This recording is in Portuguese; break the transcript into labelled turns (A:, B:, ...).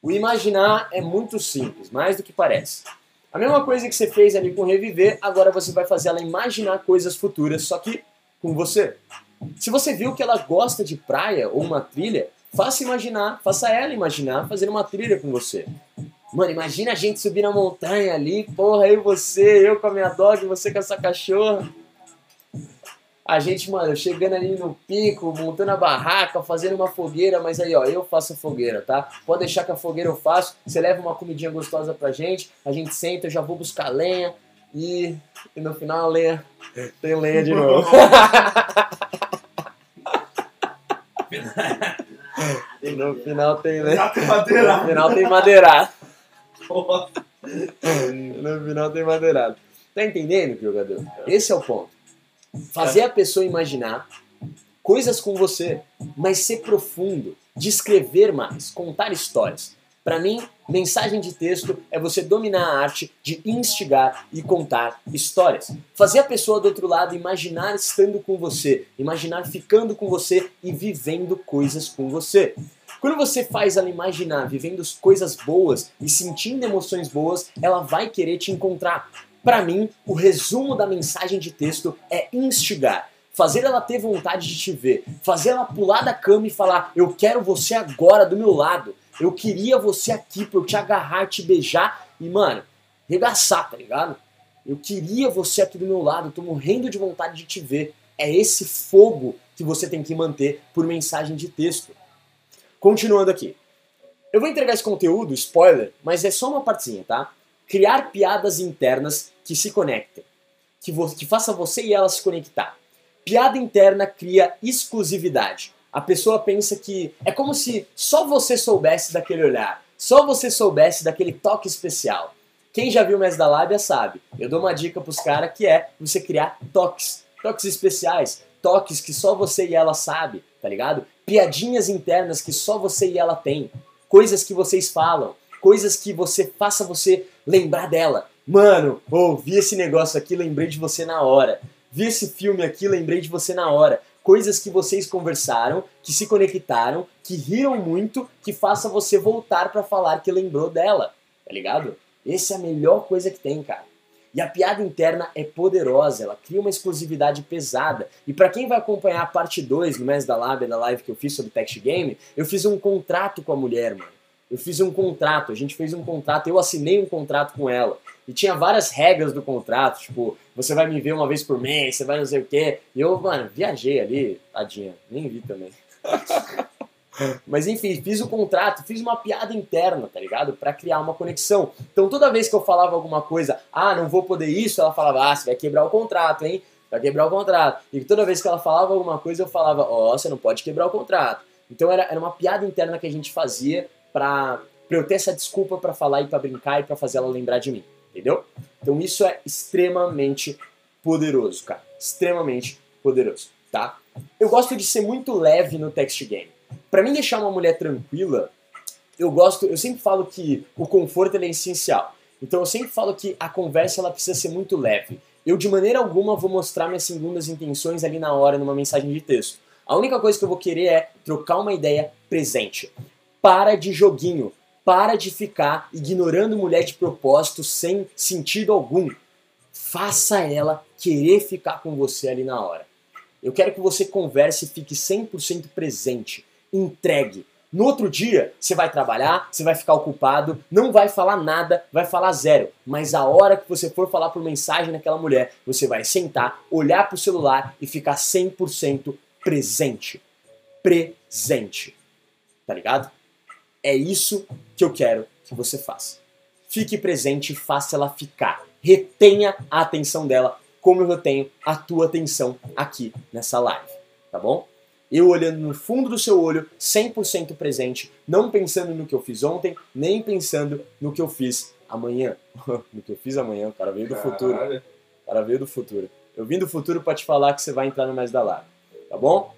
A: O imaginar é muito simples, mais do que parece. A mesma coisa que você fez ali com reviver, agora você vai fazer ela imaginar coisas futuras, só que com você. Se você viu que ela gosta de praia ou uma trilha, faça imaginar, faça ela imaginar fazendo uma trilha com você. Mano, imagina a gente subir na montanha ali, porra, eu e você, eu com a minha dog, você com essa cachorra. A gente, mano, chegando ali no pico, montando a barraca, fazendo uma fogueira, mas aí, ó, eu faço a fogueira, tá? Pode deixar que a fogueira eu faço, você leva uma comidinha gostosa pra gente, a gente senta, eu já vou buscar lenha e, e no final a lenha tem lenha de novo. e no final tem lenha. No final tem madeirado. No final tem madeirado. Tá entendendo, jogador? Esse é o ponto. Fazer a pessoa imaginar coisas com você, mas ser profundo, descrever mais, contar histórias. Para mim, mensagem de texto é você dominar a arte de instigar e contar histórias. Fazer a pessoa do outro lado imaginar estando com você, imaginar ficando com você e vivendo coisas com você. Quando você faz ela imaginar vivendo coisas boas e sentindo emoções boas, ela vai querer te encontrar. Para mim, o resumo da mensagem de texto é instigar. Fazer ela ter vontade de te ver. Fazer ela pular da cama e falar: Eu quero você agora do meu lado. Eu queria você aqui pra eu te agarrar, te beijar e, mano, regaçar, tá ligado? Eu queria você aqui do meu lado, eu tô morrendo de vontade de te ver. É esse fogo que você tem que manter por mensagem de texto. Continuando aqui. Eu vou entregar esse conteúdo, spoiler, mas é só uma partezinha, tá? Criar piadas internas que se conectem, que, que faça você e ela se conectar. Piada interna cria exclusividade. A pessoa pensa que é como se só você soubesse daquele olhar, só você soubesse daquele toque especial. Quem já viu Mestre da Lábia sabe. Eu dou uma dica pros caras que é você criar toques, toques especiais, toques que só você e ela sabe, tá ligado? Piadinhas internas que só você e ela tem, coisas que vocês falam, coisas que você faça você lembrar dela. Mano, oh, vi esse negócio aqui, lembrei de você na hora. Vi esse filme aqui, lembrei de você na hora. Coisas que vocês conversaram, que se conectaram, que riram muito, que faça você voltar para falar que lembrou dela. Tá ligado? Essa é a melhor coisa que tem, cara. E a piada interna é poderosa, ela cria uma exclusividade pesada. E para quem vai acompanhar a parte 2 no mês da Lab, da live que eu fiz sobre Text Game, eu fiz um contrato com a mulher, mano. Eu fiz um contrato, a gente fez um contrato, eu assinei um contrato com ela. E tinha várias regras do contrato, tipo, você vai me ver uma vez por mês, você vai não sei o quê. E eu, mano, viajei ali, tadinha, nem vi também. Mas enfim, fiz o contrato, fiz uma piada interna, tá ligado? Para criar uma conexão. Então toda vez que eu falava alguma coisa, ah, não vou poder isso, ela falava, ah, você vai quebrar o contrato, hein? Vai quebrar o contrato. E toda vez que ela falava alguma coisa, eu falava, ó, oh, você não pode quebrar o contrato. Então era, era uma piada interna que a gente fazia pra eu ter essa desculpa para falar e para brincar e para fazer ela lembrar de mim entendeu? Então isso é extremamente poderoso, cara. Extremamente poderoso, tá? Eu gosto de ser muito leve no text game. Para mim deixar uma mulher tranquila, eu gosto, eu sempre falo que o conforto é essencial. Então eu sempre falo que a conversa ela precisa ser muito leve. Eu de maneira alguma vou mostrar minhas segundas intenções ali na hora numa mensagem de texto. A única coisa que eu vou querer é trocar uma ideia presente. Para de joguinho. Para de ficar ignorando mulher de propósito sem sentido algum. Faça ela querer ficar com você ali na hora. Eu quero que você converse e fique 100% presente. Entregue. No outro dia, você vai trabalhar, você vai ficar ocupado, não vai falar nada, vai falar zero. Mas a hora que você for falar por mensagem naquela mulher, você vai sentar, olhar para o celular e ficar 100% presente. Presente. Tá ligado? É isso que eu quero que você faça. Fique presente e faça ela ficar. Retenha a atenção dela, como eu retenho a tua atenção aqui nessa live, tá bom? Eu olhando no fundo do seu olho, 100% presente, não pensando no que eu fiz ontem, nem pensando no que eu fiz amanhã. no que eu fiz amanhã, o cara veio do futuro. O cara veio do futuro. Eu vim do futuro para te falar que você vai entrar no mais da live, tá bom?